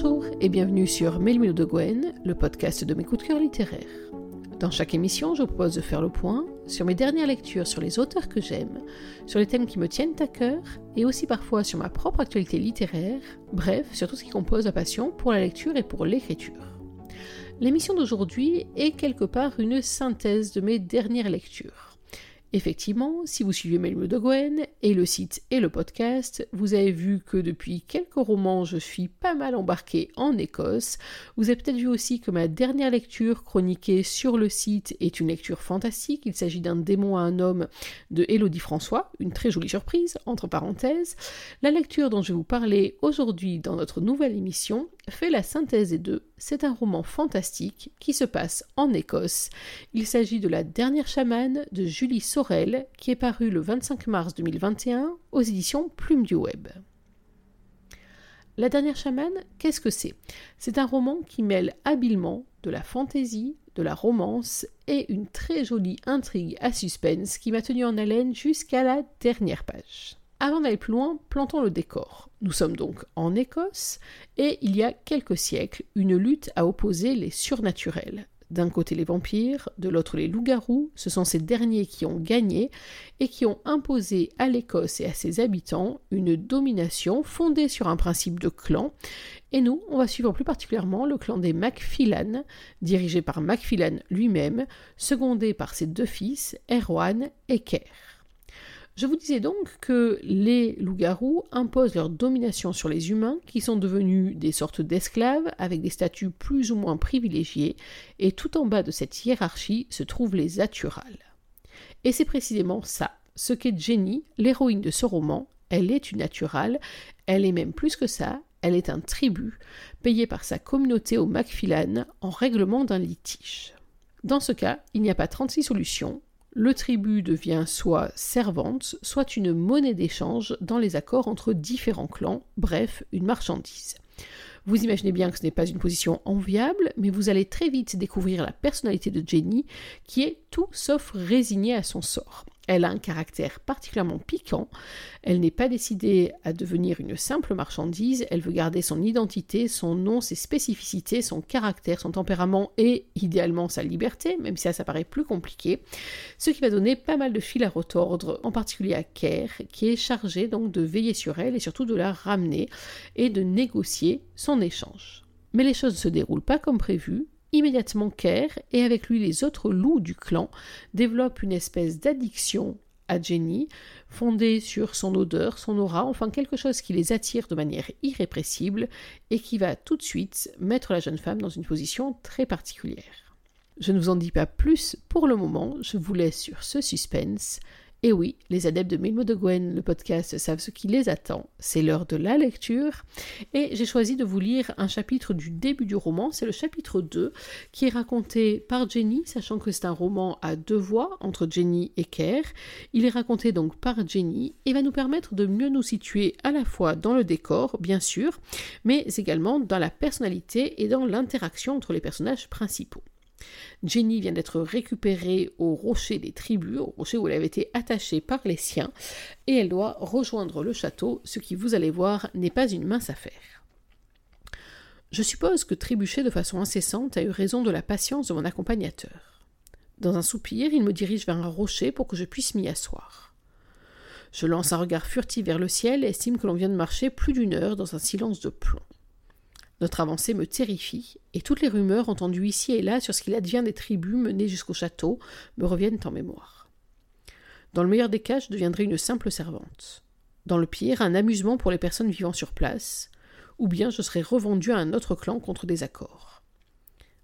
Bonjour et bienvenue sur Mélimelo de Gwen, le podcast de mes coups de cœur littéraires. Dans chaque émission, je propose de faire le point sur mes dernières lectures sur les auteurs que j'aime, sur les thèmes qui me tiennent à cœur et aussi parfois sur ma propre actualité littéraire, bref, sur tout ce qui compose la passion pour la lecture et pour l'écriture. L'émission d'aujourd'hui est quelque part une synthèse de mes dernières lectures. Effectivement, si vous suivez Melmo de Gwen et le site et le podcast, vous avez vu que depuis quelques romans, je suis pas mal embarquée en Écosse. Vous avez peut-être vu aussi que ma dernière lecture chroniquée sur le site est une lecture fantastique. Il s'agit d'un démon à un homme de Elodie François, une très jolie surprise, entre parenthèses. La lecture dont je vais vous parler aujourd'hui dans notre nouvelle émission fait la synthèse des deux. C'est un roman fantastique qui se passe en Écosse. Il s'agit de La dernière chamane de Julie Sorel qui est paru le 25 mars 2021 aux éditions Plume du Web. La dernière chamane, qu'est-ce que c'est? C'est un roman qui mêle habilement de la fantaisie, de la romance et une très jolie intrigue à suspense qui m'a tenu en haleine jusqu'à la dernière page. Avant d'aller plus loin, plantons le décor. Nous sommes donc en Écosse, et il y a quelques siècles, une lutte à opposer les surnaturels. D'un côté les vampires, de l'autre les loups-garous, ce sont ces derniers qui ont gagné et qui ont imposé à l'Écosse et à ses habitants une domination fondée sur un principe de clan. Et nous, on va suivre plus particulièrement le clan des Macphilan, dirigé par Macphilan lui-même, secondé par ses deux fils, Erwan et Kerr. Je vous disais donc que les loups-garous imposent leur domination sur les humains, qui sont devenus des sortes d'esclaves avec des statuts plus ou moins privilégiés, et tout en bas de cette hiérarchie se trouvent les Aturales. Et c'est précisément ça, ce qu'est Jenny, l'héroïne de ce roman. Elle est une naturale, elle est même plus que ça, elle est un tribut, payé par sa communauté au Macphilan en règlement d'un litige. Dans ce cas, il n'y a pas 36 solutions, le tribut devient soit servante, soit une monnaie d'échange dans les accords entre différents clans, bref, une marchandise. Vous imaginez bien que ce n'est pas une position enviable, mais vous allez très vite découvrir la personnalité de Jenny, qui est tout sauf résignée à son sort. Elle a un caractère particulièrement piquant, elle n'est pas décidée à devenir une simple marchandise, elle veut garder son identité, son nom, ses spécificités, son caractère, son tempérament et idéalement sa liberté, même si ça, paraît plus compliqué, ce qui va donner pas mal de fil à retordre, en particulier à Kerr, qui est chargé donc de veiller sur elle et surtout de la ramener et de négocier son échange. Mais les choses ne se déroulent pas comme prévu, Immédiatement, Kerr, et avec lui les autres loups du clan, développent une espèce d'addiction à Jenny, fondée sur son odeur, son aura, enfin quelque chose qui les attire de manière irrépressible et qui va tout de suite mettre la jeune femme dans une position très particulière. Je ne vous en dis pas plus pour le moment, je vous laisse sur ce suspense et oui, les adeptes de Mille de Gwen, le podcast, savent ce qui les attend. C'est l'heure de la lecture. Et j'ai choisi de vous lire un chapitre du début du roman. C'est le chapitre 2 qui est raconté par Jenny, sachant que c'est un roman à deux voix entre Jenny et Kerr. Il est raconté donc par Jenny et va nous permettre de mieux nous situer à la fois dans le décor, bien sûr, mais également dans la personnalité et dans l'interaction entre les personnages principaux. Jenny vient d'être récupérée au rocher des tribus, au rocher où elle avait été attachée par les siens, et elle doit rejoindre le château, ce qui, vous allez voir, n'est pas une mince affaire. Je suppose que trébucher de façon incessante a eu raison de la patience de mon accompagnateur. Dans un soupir, il me dirige vers un rocher pour que je puisse m'y asseoir. Je lance un regard furtif vers le ciel et estime que l'on vient de marcher plus d'une heure dans un silence de plomb. Notre avancée me terrifie, et toutes les rumeurs entendues ici et là sur ce qu'il advient des tribus menées jusqu'au château me reviennent en mémoire. Dans le meilleur des cas, je deviendrai une simple servante. Dans le pire, un amusement pour les personnes vivant sur place, ou bien je serai revendue à un autre clan contre des accords.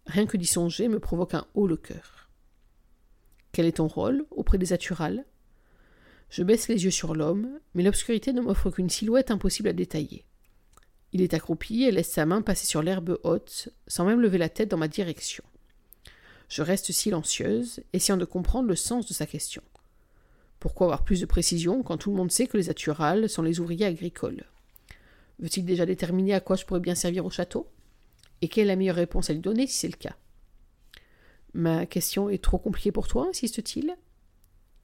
Rien que d'y songer me provoque un haut le cœur. Quel est ton rôle auprès des Aturales? Je baisse les yeux sur l'homme, mais l'obscurité ne m'offre qu'une silhouette impossible à détailler. Il est accroupi et laisse sa main passer sur l'herbe haute, sans même lever la tête dans ma direction. Je reste silencieuse, essayant de comprendre le sens de sa question. Pourquoi avoir plus de précision quand tout le monde sait que les Aturales sont les ouvriers agricoles? Veut-il déjà déterminer à quoi je pourrais bien servir au château? Et quelle est la meilleure réponse à lui donner si c'est le cas? Ma question est trop compliquée pour toi, insiste-t-il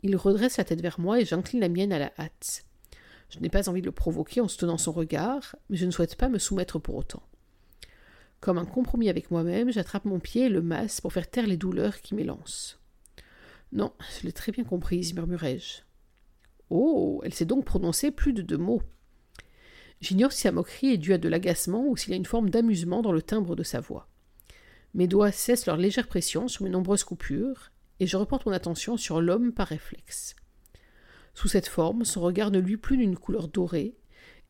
Il redresse la tête vers moi et j'incline la mienne à la hâte. Je n'ai pas envie de le provoquer en se tenant son regard, mais je ne souhaite pas me soumettre pour autant. Comme un compromis avec moi-même, j'attrape mon pied et le masse pour faire taire les douleurs qui m'élancent. Non, je l'ai très bien comprise, murmurai-je. Oh, elle s'est donc prononcée plus de deux mots. J'ignore si sa moquerie est due à de l'agacement ou s'il y a une forme d'amusement dans le timbre de sa voix. Mes doigts cessent leur légère pression sur mes nombreuses coupures, et je reporte mon attention sur l'homme par réflexe. Sous cette forme, son regard ne luit plus d'une couleur dorée,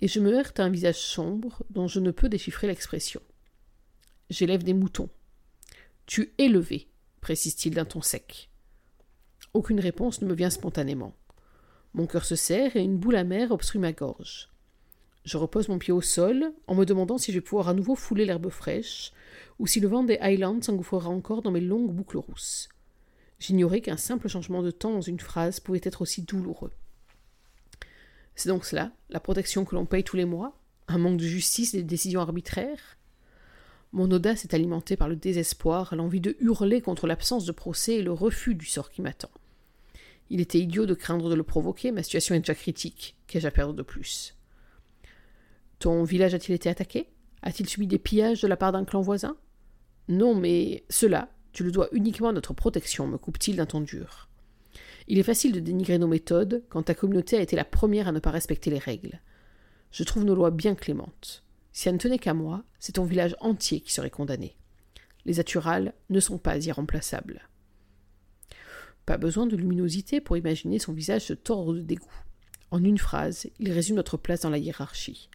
et je me heurte à un visage sombre dont je ne peux déchiffrer l'expression. J'élève des moutons. Tu es levé, précise-t-il d'un ton sec. Aucune réponse ne me vient spontanément. Mon cœur se serre et une boule amère obstrue ma gorge. Je repose mon pied au sol en me demandant si je vais pouvoir à nouveau fouler l'herbe fraîche ou si le vent des Highlands s'engouffrera encore dans mes longues boucles rousses. J'ignorais qu'un simple changement de temps dans une phrase pouvait être aussi douloureux. C'est donc cela, la protection que l'on paye tous les mois Un manque de justice et des décisions arbitraires Mon audace est alimentée par le désespoir, l'envie de hurler contre l'absence de procès et le refus du sort qui m'attend. Il était idiot de craindre de le provoquer, ma situation est déjà critique. Qu'ai-je à perdre de plus? Ton village a-t-il été attaqué? A-t-il subi des pillages de la part d'un clan voisin? Non, mais cela, tu le dois uniquement à notre protection, me coupe-t-il d'un ton dur. Il est facile de dénigrer nos méthodes quand ta communauté a été la première à ne pas respecter les règles. Je trouve nos lois bien clémentes. Si elles ne tenaient qu'à moi, c'est ton village entier qui serait condamné. Les Aturales ne sont pas irremplaçables. Pas besoin de luminosité pour imaginer son visage se tordre de dégoût. En une phrase, il résume notre place dans la hiérarchie.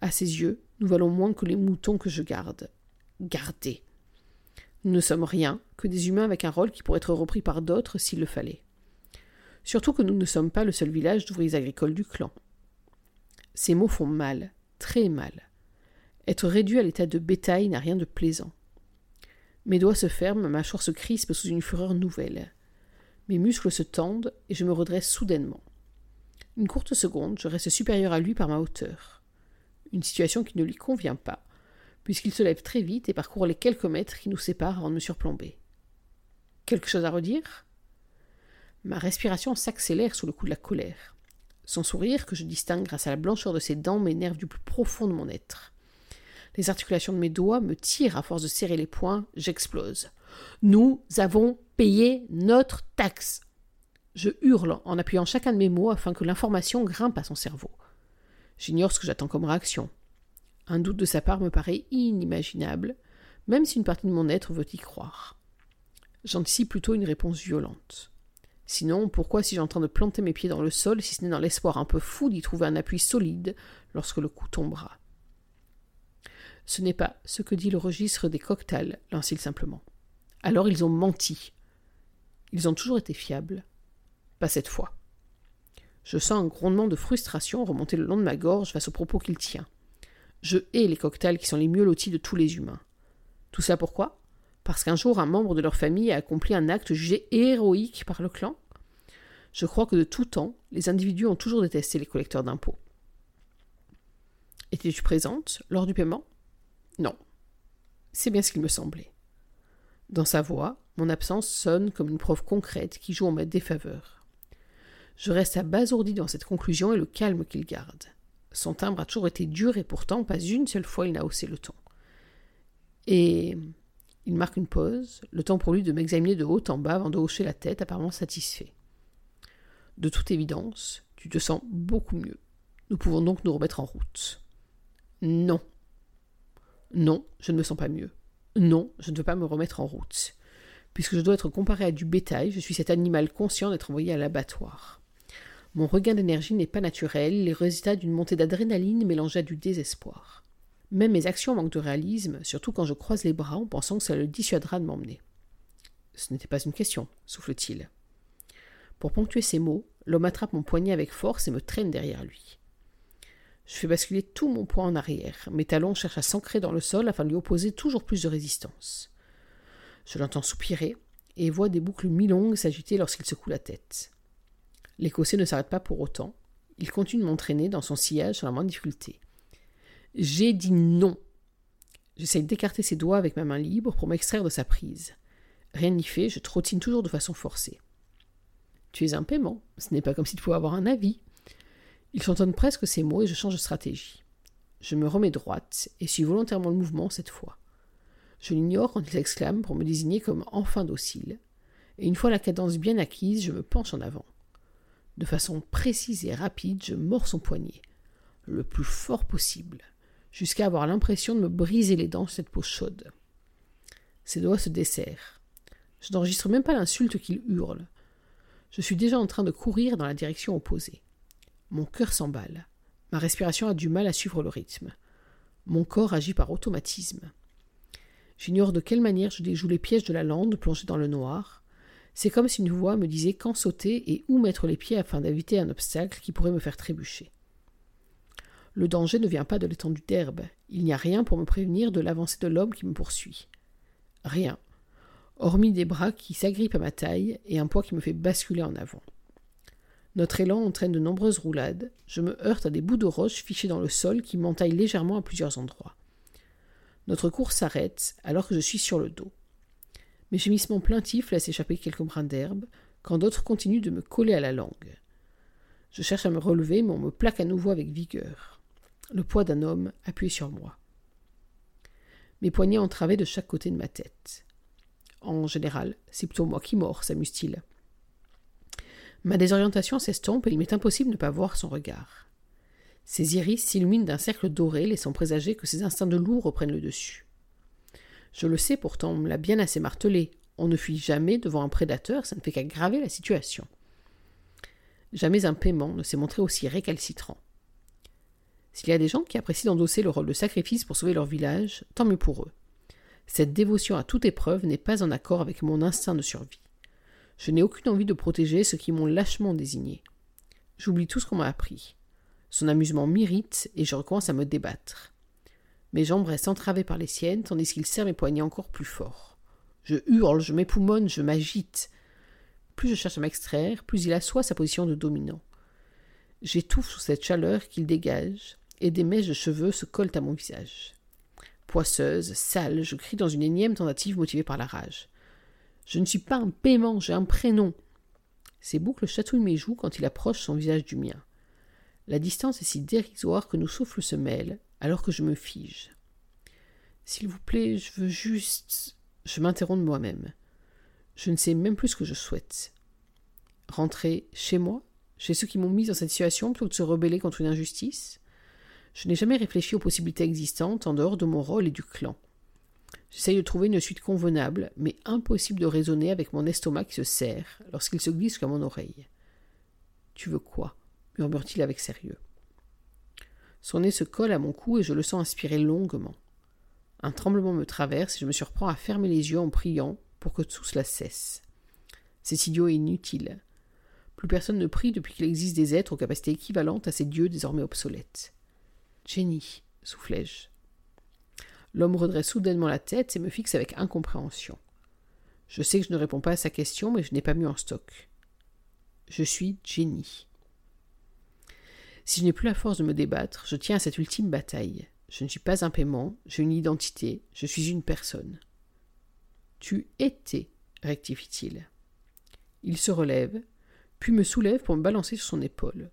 À ses yeux, nous valons moins que les moutons que je garde. Gardez. Nous ne sommes rien que des humains avec un rôle qui pourrait être repris par d'autres s'il le fallait. Surtout que nous ne sommes pas le seul village d'ouvriers agricoles du clan. Ces mots font mal, très mal. Être réduit à l'état de bétail n'a rien de plaisant. Mes doigts se ferment, ma mâchoire se crispe sous une fureur nouvelle. Mes muscles se tendent et je me redresse soudainement. Une courte seconde, je reste supérieur à lui par ma hauteur. Une situation qui ne lui convient pas, puisqu'il se lève très vite et parcourt les quelques mètres qui nous séparent avant de me surplomber. Quelque chose à redire? Ma respiration s'accélère sous le coup de la colère. Son sourire, que je distingue grâce à la blancheur de ses dents, m'énerve du plus profond de mon être. Les articulations de mes doigts me tirent à force de serrer les poings, j'explose. Nous avons payé notre taxe. Je hurle en appuyant chacun de mes mots afin que l'information grimpe à son cerveau. J'ignore ce que j'attends comme réaction. Un doute de sa part me paraît inimaginable, même si une partie de mon être veut y croire. J'anticipe plutôt une réponse violente. Sinon, pourquoi suis-je en train de planter mes pieds dans le sol si ce n'est dans l'espoir un peu fou d'y trouver un appui solide lorsque le coup tombera? Ce n'est pas ce que dit le registre des cocktails, lance-t-il simplement. Alors ils ont menti. Ils ont toujours été fiables. Pas cette fois. Je sens un grondement de frustration remonter le long de ma gorge face aux propos qu'il tient. Je hais les cocktails qui sont les mieux lotis de tous les humains. Tout ça pourquoi? Parce qu'un jour un membre de leur famille a accompli un acte jugé héroïque par le clan? Je crois que de tout temps, les individus ont toujours détesté les collecteurs d'impôts. Étais-tu présente lors du paiement? Non. C'est bien ce qu'il me semblait. Dans sa voix, mon absence sonne comme une preuve concrète qui joue en ma défaveur. Je reste abasourdi dans cette conclusion et le calme qu'il garde. Son timbre a toujours été dur et pourtant pas une seule fois il n'a haussé le ton. Et il marque une pause, le temps pour lui de m'examiner de haut en bas avant de hocher la tête, apparemment satisfait. De toute évidence, tu te sens beaucoup mieux. Nous pouvons donc nous remettre en route. Non. Non, je ne me sens pas mieux. Non, je ne veux pas me remettre en route. Puisque je dois être comparé à du bétail, je suis cet animal conscient d'être envoyé à l'abattoir. Mon regain d'énergie n'est pas naturel, les résultats d'une montée d'adrénaline mélangée du désespoir. Même mes actions manquent de réalisme, surtout quand je croise les bras en pensant que ça le dissuadera de m'emmener. Ce n'était pas une question, souffle-t-il. Pour ponctuer ces mots, l'homme attrape mon poignet avec force et me traîne derrière lui. Je fais basculer tout mon poids en arrière. Mes talons cherchent à s'ancrer dans le sol afin de lui opposer toujours plus de résistance. Je l'entends soupirer et vois des boucles mi-longues s'agiter lorsqu'il secoue la tête. L'Écossais ne s'arrête pas pour autant. Il continue de m'entraîner dans son sillage sans la moindre difficulté. J'ai dit non. J'essaye d'écarter ses doigts avec ma main libre pour m'extraire de sa prise. Rien n'y fait, je trottine toujours de façon forcée. Tu es un paiement, ce n'est pas comme si tu pouvais avoir un avis. Il chantonne presque ces mots et je change de stratégie. Je me remets droite et suis volontairement le mouvement cette fois. Je l'ignore quand il s'exclame pour me désigner comme enfin docile, et une fois la cadence bien acquise, je me penche en avant. De façon précise et rapide, je mords son poignet, le plus fort possible, jusqu'à avoir l'impression de me briser les dents sur cette peau chaude. Ses doigts se desserrent. Je n'enregistre même pas l'insulte qu'il hurle. Je suis déjà en train de courir dans la direction opposée. Mon cœur s'emballe. Ma respiration a du mal à suivre le rythme. Mon corps agit par automatisme. J'ignore de quelle manière je déjoue les pièges de la lande plongée dans le noir. C'est comme si une voix me disait quand sauter et où mettre les pieds afin d'éviter un obstacle qui pourrait me faire trébucher. Le danger ne vient pas de l'étendue d'herbe. Il n'y a rien pour me prévenir de l'avancée de l'homme qui me poursuit. Rien, hormis des bras qui s'agrippent à ma taille et un poids qui me fait basculer en avant. Notre élan entraîne de nombreuses roulades. Je me heurte à des bouts de roche fichés dans le sol qui m'entaillent légèrement à plusieurs endroits. Notre course s'arrête alors que je suis sur le dos. Mes gémissements plaintifs laissent échapper quelques brins d'herbe, quand d'autres continuent de me coller à la langue. Je cherche à me relever, mais on me plaque à nouveau avec vigueur. Le poids d'un homme appuyé sur moi. Mes poignets entravés de chaque côté de ma tête. En général, c'est plutôt moi qui mords, s'amuse-t-il. Ma désorientation s'estompe et il m'est impossible de ne pas voir son regard. Ses iris s'illuminent d'un cercle doré, laissant présager que ses instincts de loup reprennent le dessus. Je le sais pourtant, on me l'a bien assez martelé. On ne fuit jamais devant un prédateur, ça ne fait qu'aggraver la situation. Jamais un paiement ne s'est montré aussi récalcitrant. S'il y a des gens qui apprécient d'endosser le rôle de sacrifice pour sauver leur village, tant mieux pour eux. Cette dévotion à toute épreuve n'est pas en accord avec mon instinct de survie. Je n'ai aucune envie de protéger ceux qui m'ont lâchement désigné. J'oublie tout ce qu'on m'a appris. Son amusement m'irrite et je recommence à me débattre. Mes jambes restent entravées par les siennes tandis qu'il serre mes poignets encore plus fort. Je hurle, je m'époumonne, je m'agite. Plus je cherche à m'extraire, plus il assoit sa position de dominant. J'étouffe sous cette chaleur qu'il dégage, et des mèches de cheveux se collent à mon visage. Poisseuse, sale, je crie dans une énième tentative motivée par la rage. Je ne suis pas un paiement, j'ai un prénom. Ses boucles chatouillent mes joues quand il approche son visage du mien. La distance est si dérisoire que nos souffles se mêlent, alors que je me fige. S'il vous plaît, je veux juste. Je m'interromps moi-même. Je ne sais même plus ce que je souhaite. Rentrer chez moi, chez ceux qui m'ont mis dans cette situation plutôt que de se rebeller contre une injustice Je n'ai jamais réfléchi aux possibilités existantes en dehors de mon rôle et du clan. J'essaye de trouver une suite convenable, mais impossible de raisonner avec mon estomac qui se serre lorsqu'il se glisse comme mon oreille. Tu veux quoi? murmure-t-il avec sérieux. Son nez se colle à mon cou et je le sens inspirer longuement. Un tremblement me traverse et je me surprends à fermer les yeux en priant pour que tout cela cesse. C'est idiot et inutile. Plus personne ne prie depuis qu'il existe des êtres aux capacités équivalentes à ces dieux désormais obsolètes. Jenny, soufflai-je. L'homme redresse soudainement la tête et me fixe avec incompréhension. Je sais que je ne réponds pas à sa question, mais je n'ai pas mieux en stock. Je suis Jenny. Si je n'ai plus la force de me débattre, je tiens à cette ultime bataille. Je ne suis pas un paiement, j'ai une identité, je suis une personne. Tu étais, rectifie-t-il. Il se relève, puis me soulève pour me balancer sur son épaule.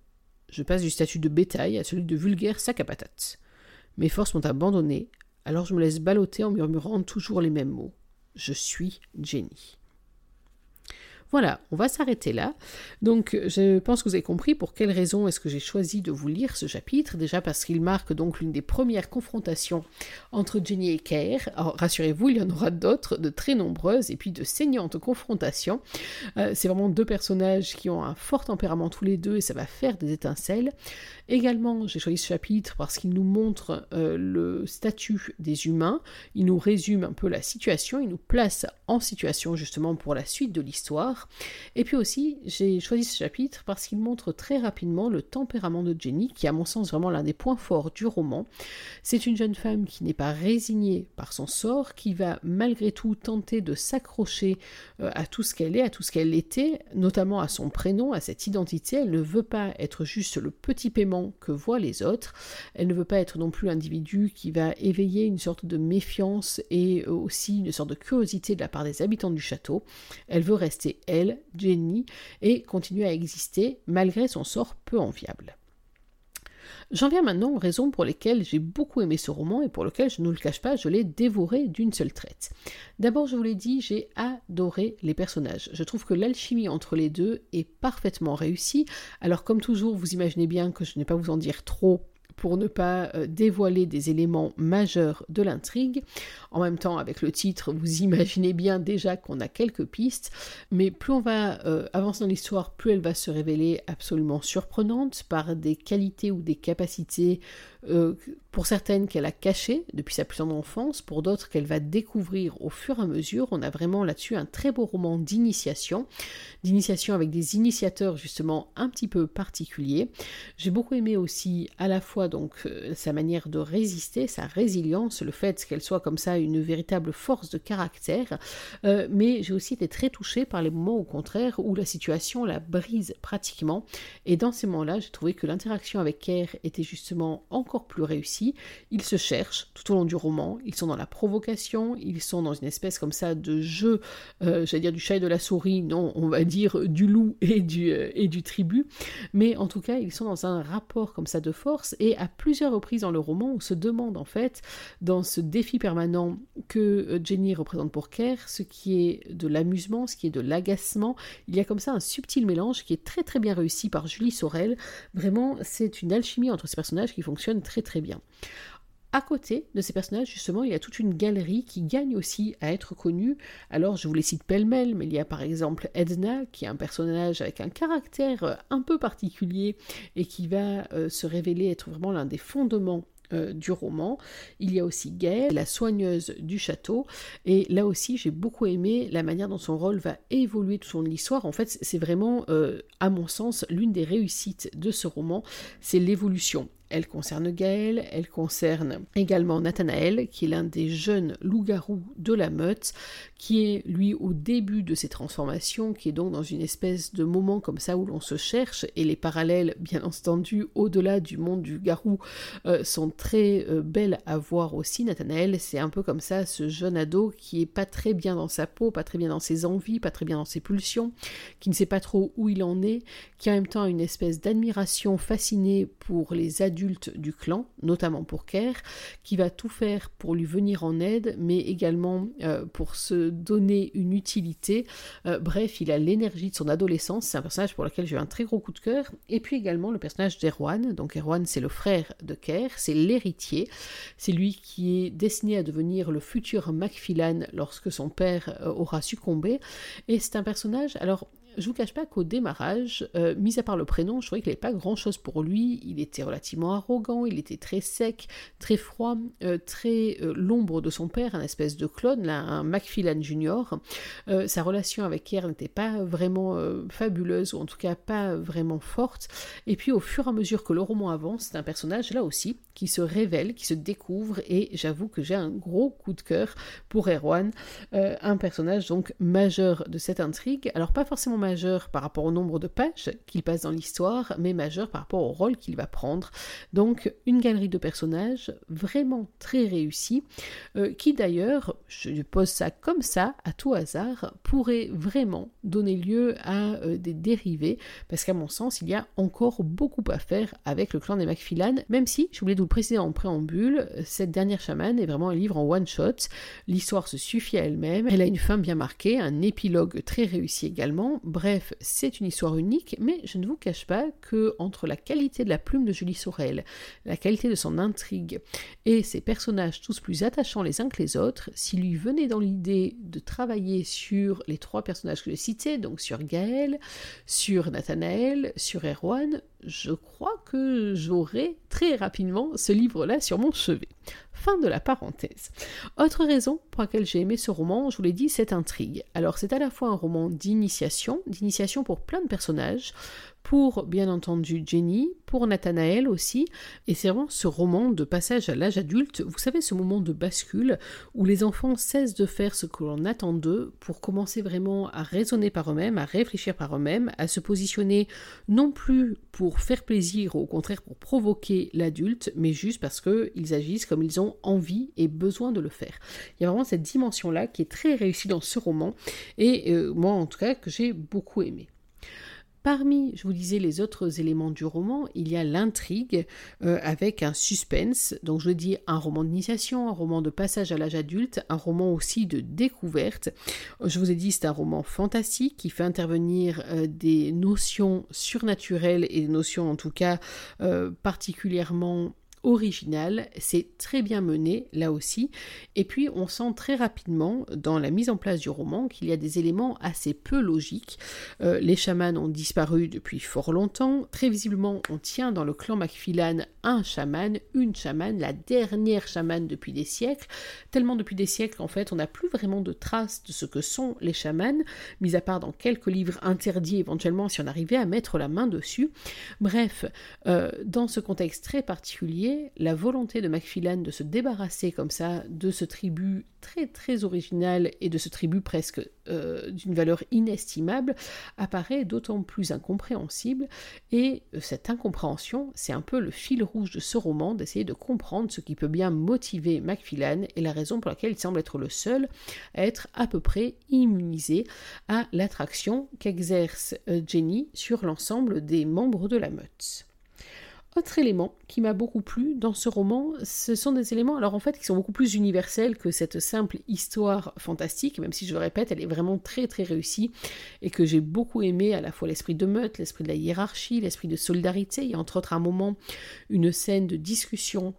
Je passe du statut de bétail à celui de vulgaire sac à patates. Mes forces m'ont abandonné, alors je me laisse balloter en murmurant toujours les mêmes mots. Je suis Jenny. Voilà, on va s'arrêter là. Donc, je pense que vous avez compris pour quelle raison est-ce que j'ai choisi de vous lire ce chapitre. Déjà parce qu'il marque donc l'une des premières confrontations entre Jenny et Kerr. Rassurez-vous, il y en aura d'autres, de très nombreuses, et puis de saignantes confrontations. Euh, c'est vraiment deux personnages qui ont un fort tempérament tous les deux, et ça va faire des étincelles. Également, j'ai choisi ce chapitre parce qu'il nous montre euh, le statut des humains, il nous résume un peu la situation, il nous place en situation justement pour la suite de l'histoire. Et puis aussi, j'ai choisi ce chapitre parce qu'il montre très rapidement le tempérament de Jenny, qui est à mon sens vraiment l'un des points forts du roman. C'est une jeune femme qui n'est pas résignée par son sort, qui va malgré tout tenter de s'accrocher euh, à tout ce qu'elle est, à tout ce qu'elle était, notamment à son prénom, à cette identité. Elle ne veut pas être juste le petit paiement que voient les autres. Elle ne veut pas être non plus l'individu qui va éveiller une sorte de méfiance et aussi une sorte de curiosité de la part des habitants du château. Elle veut rester elle, Jenny, et continuer à exister malgré son sort peu enviable. J'en viens maintenant aux raisons pour lesquelles j'ai beaucoup aimé ce roman et pour lesquelles, je ne le cache pas, je l'ai dévoré d'une seule traite. D'abord, je vous l'ai dit, j'ai adoré les personnages. Je trouve que l'alchimie entre les deux est parfaitement réussie. Alors comme toujours, vous imaginez bien que je n'ai pas vous en dire trop pour ne pas euh, dévoiler des éléments majeurs de l'intrigue. En même temps, avec le titre, vous imaginez bien déjà qu'on a quelques pistes, mais plus on va euh, avancer dans l'histoire, plus elle va se révéler absolument surprenante par des qualités ou des capacités euh, pour certaines qu'elle a cachées depuis sa plus tendre enfance, pour d'autres qu'elle va découvrir au fur et à mesure. On a vraiment là-dessus un très beau roman d'initiation, d'initiation avec des initiateurs justement un petit peu particuliers. J'ai beaucoup aimé aussi à la fois donc euh, sa manière de résister, sa résilience, le fait qu'elle soit comme ça une véritable force de caractère, euh, mais j'ai aussi été très touchée par les moments au contraire où la situation la brise pratiquement. Et dans ces moments-là, j'ai trouvé que l'interaction avec Kerr était justement encore plus réussi. Ils se cherchent tout au long du roman, ils sont dans la provocation, ils sont dans une espèce comme ça de jeu, euh, j'allais dire du chat et de la souris, non, on va dire du loup et du, euh, et du tribut, mais en tout cas, ils sont dans un rapport comme ça de force, et à plusieurs reprises dans le roman, on se demande en fait, dans ce défi permanent que euh, Jenny représente pour Kerr, ce qui est de l'amusement, ce qui est de l'agacement, il y a comme ça un subtil mélange qui est très très bien réussi par Julie Sorel, vraiment c'est une alchimie entre ces personnages qui fonctionne très très bien. À côté de ces personnages, justement, il y a toute une galerie qui gagne aussi à être connue. Alors, je vous les cite pêle-mêle, mais il y a par exemple Edna, qui est un personnage avec un caractère euh, un peu particulier et qui va euh, se révéler être vraiment l'un des fondements euh, du roman. Il y a aussi Gaëlle, la soigneuse du château, et là aussi j'ai beaucoup aimé la manière dont son rôle va évoluer tout de l'histoire. En fait, c'est vraiment, à mon sens, l'une des réussites de ce roman, c'est l'évolution. Elle concerne Gaël, elle concerne également Nathanaël, qui est l'un des jeunes loups-garous de la meute, qui est lui au début de ses transformations, qui est donc dans une espèce de moment comme ça où l'on se cherche, et les parallèles, bien entendu, au-delà du monde du garou, euh, sont très euh, belles à voir aussi. Nathanaël, c'est un peu comme ça, ce jeune ado qui est pas très bien dans sa peau, pas très bien dans ses envies, pas très bien dans ses pulsions, qui ne sait pas trop où il en est, qui en même temps a une espèce d'admiration fascinée pour les adultes du clan, notamment pour Kerr, qui va tout faire pour lui venir en aide, mais également euh, pour se donner une utilité. Euh, bref, il a l'énergie de son adolescence, c'est un personnage pour lequel j'ai eu un très gros coup de cœur. Et puis également le personnage d'Erwan, donc Erwan c'est le frère de Kerr, c'est l'héritier, c'est lui qui est destiné à devenir le futur Macfillan lorsque son père euh, aura succombé. Et c'est un personnage, alors je vous cache pas qu'au démarrage, euh, mis à part le prénom, je trouvais qu'il n'y avait pas grand chose pour lui. Il était relativement arrogant, il était très sec, très froid, euh, très euh, l'ombre de son père, un espèce de clone, un Macfillan Junior. sa relation avec Kerr n'était pas vraiment fabuleuse, ou en tout cas pas vraiment forte. Et puis au fur et à mesure que le roman avance, c'est un personnage là aussi qui se révèle, qui se découvre, et j'avoue que j'ai un gros coup de cœur pour Erwan, un personnage donc majeur de cette intrigue. Alors pas forcément majeur par rapport au nombre de pages qu'il passe dans l'histoire, mais majeur par rapport au rôle qu'il va prendre. Donc une galerie de personnages vraiment très réussie, euh, qui d'ailleurs, je pose ça comme ça, à tout hasard, pourrait vraiment donner lieu à euh, des dérivés, parce qu'à mon sens, il y a encore beaucoup à faire avec le clan des Macfillan, même si, je voulais vous le préciser en préambule, cette dernière chamane est vraiment un livre en one-shot, l'histoire se suffit à elle-même, elle a une fin bien marquée, un épilogue très réussi également, Bref, c'est une histoire unique, mais je ne vous cache pas que entre la qualité de la plume de Julie Sorel, la qualité de son intrigue et ses personnages tous plus attachants les uns que les autres, s'il lui venait dans l'idée de travailler sur les trois personnages que j'ai cités, donc sur Gaël, sur Nathanaël, sur Erwan, je crois que j'aurai très rapidement ce livre-là sur mon chevet. Fin de la parenthèse. Autre raison pour laquelle j'ai aimé ce roman, je vous l'ai dit, cette intrigue. Alors c'est à la fois un roman d'initiation, d'initiation pour plein de personnages, pour bien entendu Jenny, pour Nathanaël aussi, et c'est vraiment ce roman de passage à l'âge adulte, vous savez ce moment de bascule où les enfants cessent de faire ce que l'on attend d'eux pour commencer vraiment à raisonner par eux-mêmes, à réfléchir par eux-mêmes, à se positionner non plus pour faire plaisir, au contraire pour provoquer l'adulte, mais juste parce qu'ils agissent comme ils ont envie et besoin de le faire. Il y a vraiment cette dimension-là qui est très réussie dans ce roman, et euh, moi en tout cas que j'ai beaucoup aimé. Parmi, je vous disais, les autres éléments du roman, il y a l'intrigue euh, avec un suspense. Donc je dis un roman d'initiation, un roman de passage à l'âge adulte, un roman aussi de découverte. Je vous ai dit c'est un roman fantastique qui fait intervenir euh, des notions surnaturelles et des notions en tout cas euh, particulièrement original, c'est très bien mené là aussi, et puis on sent très rapidement dans la mise en place du roman qu'il y a des éléments assez peu logiques. Euh, les chamans ont disparu depuis fort longtemps, très visiblement on tient dans le clan Macfillan un chaman, une chamane, la dernière chamane depuis des siècles, tellement depuis des siècles qu'en fait on n'a plus vraiment de traces de ce que sont les chamans, mis à part dans quelques livres interdits éventuellement si on arrivait à mettre la main dessus. Bref, euh, dans ce contexte très particulier, la volonté de Macfillan de se débarrasser comme ça de ce tribut très très original et de ce tribut presque euh, d'une valeur inestimable apparaît d'autant plus incompréhensible et euh, cette incompréhension c'est un peu le fil rouge de ce roman d'essayer de comprendre ce qui peut bien motiver Macfillan et la raison pour laquelle il semble être le seul à être à peu près immunisé à l'attraction qu'exerce euh, Jenny sur l'ensemble des membres de la meute. Autre élément qui m'a beaucoup plu dans ce roman, ce sont des éléments, alors en fait, qui sont beaucoup plus universels que cette simple histoire fantastique, même si je le répète, elle est vraiment très très réussie et que j'ai beaucoup aimé à la fois l'esprit de meute, l'esprit de la hiérarchie, l'esprit de solidarité. Il y a entre autres un moment une scène de discussion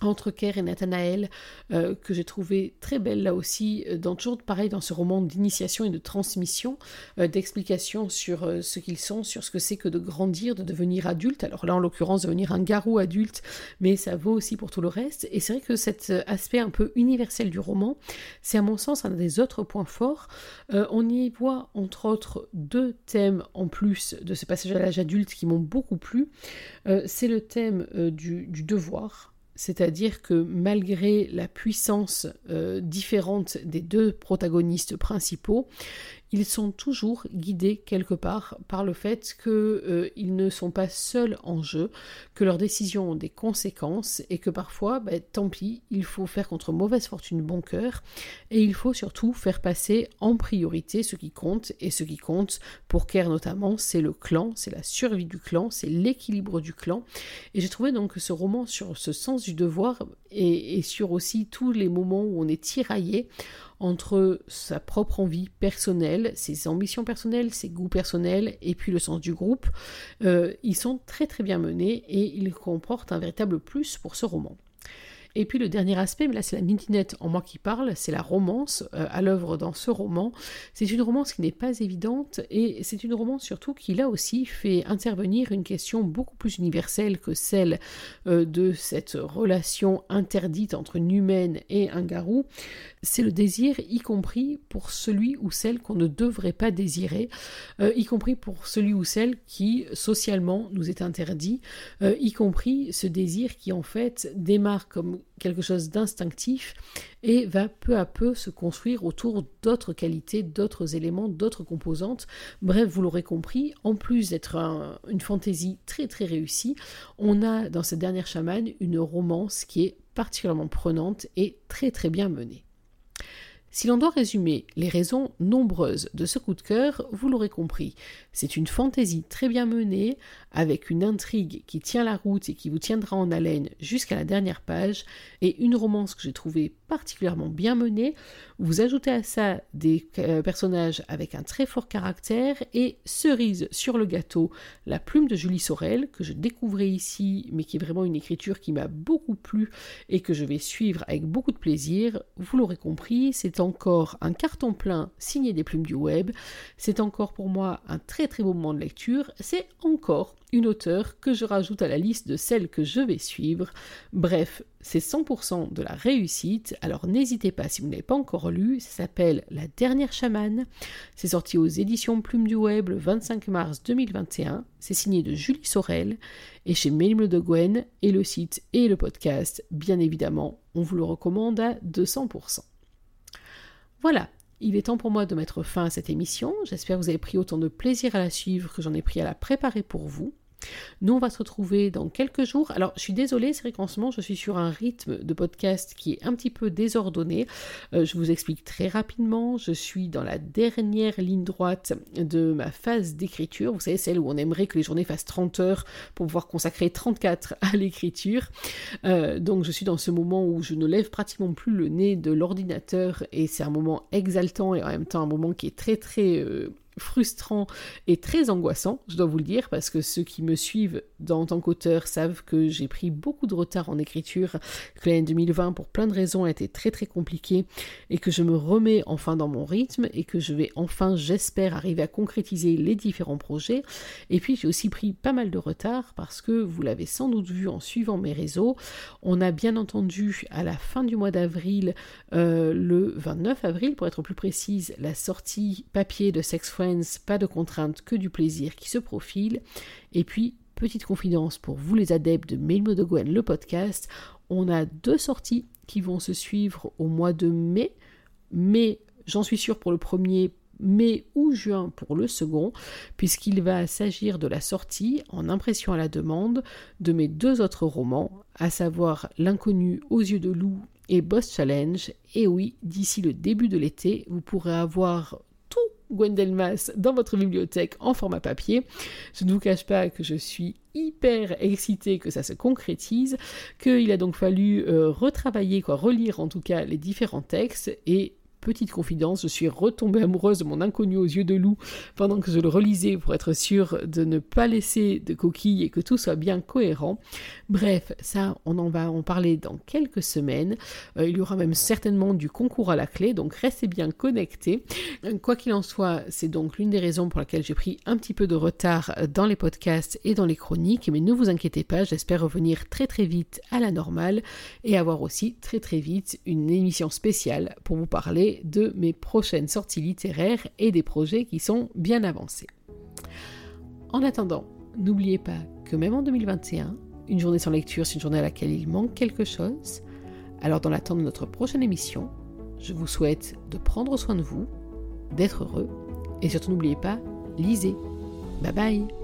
entre Kerr et Nathanaël, euh, que j'ai trouvé très belle là aussi, euh, dans toujours pareil dans ce roman d'initiation et de transmission, euh, d'explication sur ce qu'ils sont, sur ce que c'est que de grandir, de devenir adulte. Alors là, en l'occurrence, devenir un garou adulte, mais ça vaut aussi pour tout le reste. Et c'est vrai que cet aspect un peu universel du roman, c'est à mon sens un des autres points forts. on y voit entre autres deux thèmes en plus de ce passage à l'âge adulte qui m'ont beaucoup plu. c'est le thème du devoir c'est-à-dire que malgré la puissance euh, différente des deux protagonistes principaux, ils sont toujours guidés quelque part par le fait qu'ils euh, ne sont pas seuls en jeu, que leurs décisions ont des conséquences et que parfois, ben, tant pis, il faut faire contre mauvaise fortune bon cœur et il faut surtout faire passer en priorité ce qui compte et ce qui compte pour Kerr notamment, c'est le clan, c'est la survie du clan, c'est l'équilibre du clan et j'ai trouvé donc ce roman sur ce sens du devoir et sur aussi tous les moments où on est tiraillé entre sa propre envie personnelle, ses ambitions personnelles, ses goûts personnels et puis le sens du groupe. Euh, ils sont très très bien menés et ils comportent un véritable plus pour ce roman. Et puis le dernier aspect, mais là c'est la midinette en moi qui parle, c'est la romance euh, à l'œuvre dans ce roman. C'est une romance qui n'est pas évidente et c'est une romance surtout qui là aussi fait intervenir une question beaucoup plus universelle que celle euh, de cette relation interdite entre une humaine et un garou. C'est le désir, y compris pour celui ou celle qu'on ne devrait pas désirer, euh, y compris pour celui ou celle qui socialement nous est interdit, y compris ce désir qui en fait démarre comme quelque chose d'instinctif et va peu à peu se construire autour d'autres qualités, d'autres éléments, d'autres composantes. Bref, vous l'aurez compris, en plus d'être une fantaisie très très réussie, on a dans cette dernière chamane une romance qui est particulièrement prenante et très très bien menée. Si l'on doit résumer les raisons nombreuses de ce coup de cœur, vous l'aurez compris, c'est une fantaisie très bien menée, avec une intrigue qui tient la route et qui vous tiendra en haleine jusqu'à la dernière page, et une romance que j'ai trouvée particulièrement bien menée. Vous ajoutez à ça des euh, personnages avec un très fort caractère, et cerise sur le gâteau, la plume de Julie Sorel, que je découvrais ici, mais qui est vraiment une écriture qui m'a beaucoup plu et que je vais suivre avec beaucoup de plaisir. Vous l'aurez compris, c'est encore un carton plein signé des plumes du web, c'est encore pour moi un très très beau moment de lecture, c'est encore une auteure que je rajoute à la liste de celles que je vais suivre. Bref, c'est 100% de la réussite, alors n'hésitez pas si vous n'avez pas encore lu, ça s'appelle La dernière chamane, c'est sorti aux éditions Plume du Web le 25 mars 2021, c'est signé de Julie Sorel et chez Mélimle de Gwen et le site et le podcast, bien évidemment, on vous le recommande à 200%. Voilà, il est temps pour moi de mettre fin à cette émission. J'espère que vous avez pris autant de plaisir à la suivre que j'en ai pris à la préparer pour vous. Nous, on va se retrouver dans quelques jours. Alors, je suis désolée, c'est vrai ce moment, je suis sur un rythme de podcast qui est un petit peu désordonné. Euh, je vous explique très rapidement. Je suis dans la dernière ligne droite de ma phase d'écriture. Vous savez, celle où on aimerait que les journées fassent 30 heures pour pouvoir consacrer 34 à l'écriture. Euh, donc, je suis dans ce moment où je ne lève pratiquement plus le nez de l'ordinateur et c'est un moment exaltant et en même temps un moment qui est très très euh, frustrant et très angoissant, je dois vous le dire, parce que ceux qui me suivent en tant qu'auteur savent que j'ai pris beaucoup de retard en écriture, que l'année 2020, pour plein de raisons, a été très très compliquée, et que je me remets enfin dans mon rythme, et que je vais enfin, j'espère, arriver à concrétiser les différents projets. Et puis j'ai aussi pris pas mal de retard, parce que vous l'avez sans doute vu en suivant mes réseaux, on a bien entendu à la fin du mois d'avril, euh, le 29 avril pour être plus précise, la sortie papier de Sex pas de contraintes, que du plaisir qui se profile. Et puis, petite confidence pour vous les adeptes de Mail de Gwen, le podcast, on a deux sorties qui vont se suivre au mois de mai, mais j'en suis sûr pour le premier mai ou juin pour le second, puisqu'il va s'agir de la sortie, en impression à la demande, de mes deux autres romans, à savoir L'inconnu aux yeux de loup et Boss Challenge. Et oui, d'ici le début de l'été, vous pourrez avoir Gwendelmas dans votre bibliothèque en format papier. Je ne vous cache pas que je suis hyper excitée que ça se concrétise, qu'il a donc fallu euh, retravailler, quoi, relire en tout cas les différents textes et petite confidence, je suis retombée amoureuse de mon inconnu aux yeux de loup pendant que je le relisais pour être sûre de ne pas laisser de coquilles et que tout soit bien cohérent. Bref, ça, on en va en parler dans quelques semaines. Euh, il y aura même certainement du concours à la clé, donc restez bien connectés. Euh, quoi qu'il en soit, c'est donc l'une des raisons pour laquelle j'ai pris un petit peu de retard dans les podcasts et dans les chroniques, mais ne vous inquiétez pas, j'espère revenir très très vite à la normale et avoir aussi très très vite une émission spéciale pour vous de mes prochaines sorties littéraires et des projets qui sont bien avancés. En attendant, n'oubliez pas que même en 2021, une journée sans lecture, c'est une journée à laquelle il manque quelque chose. Alors dans l'attente de notre prochaine émission, je vous souhaite de prendre soin de vous, d'être heureux, et surtout n'oubliez pas, lisez. Bye bye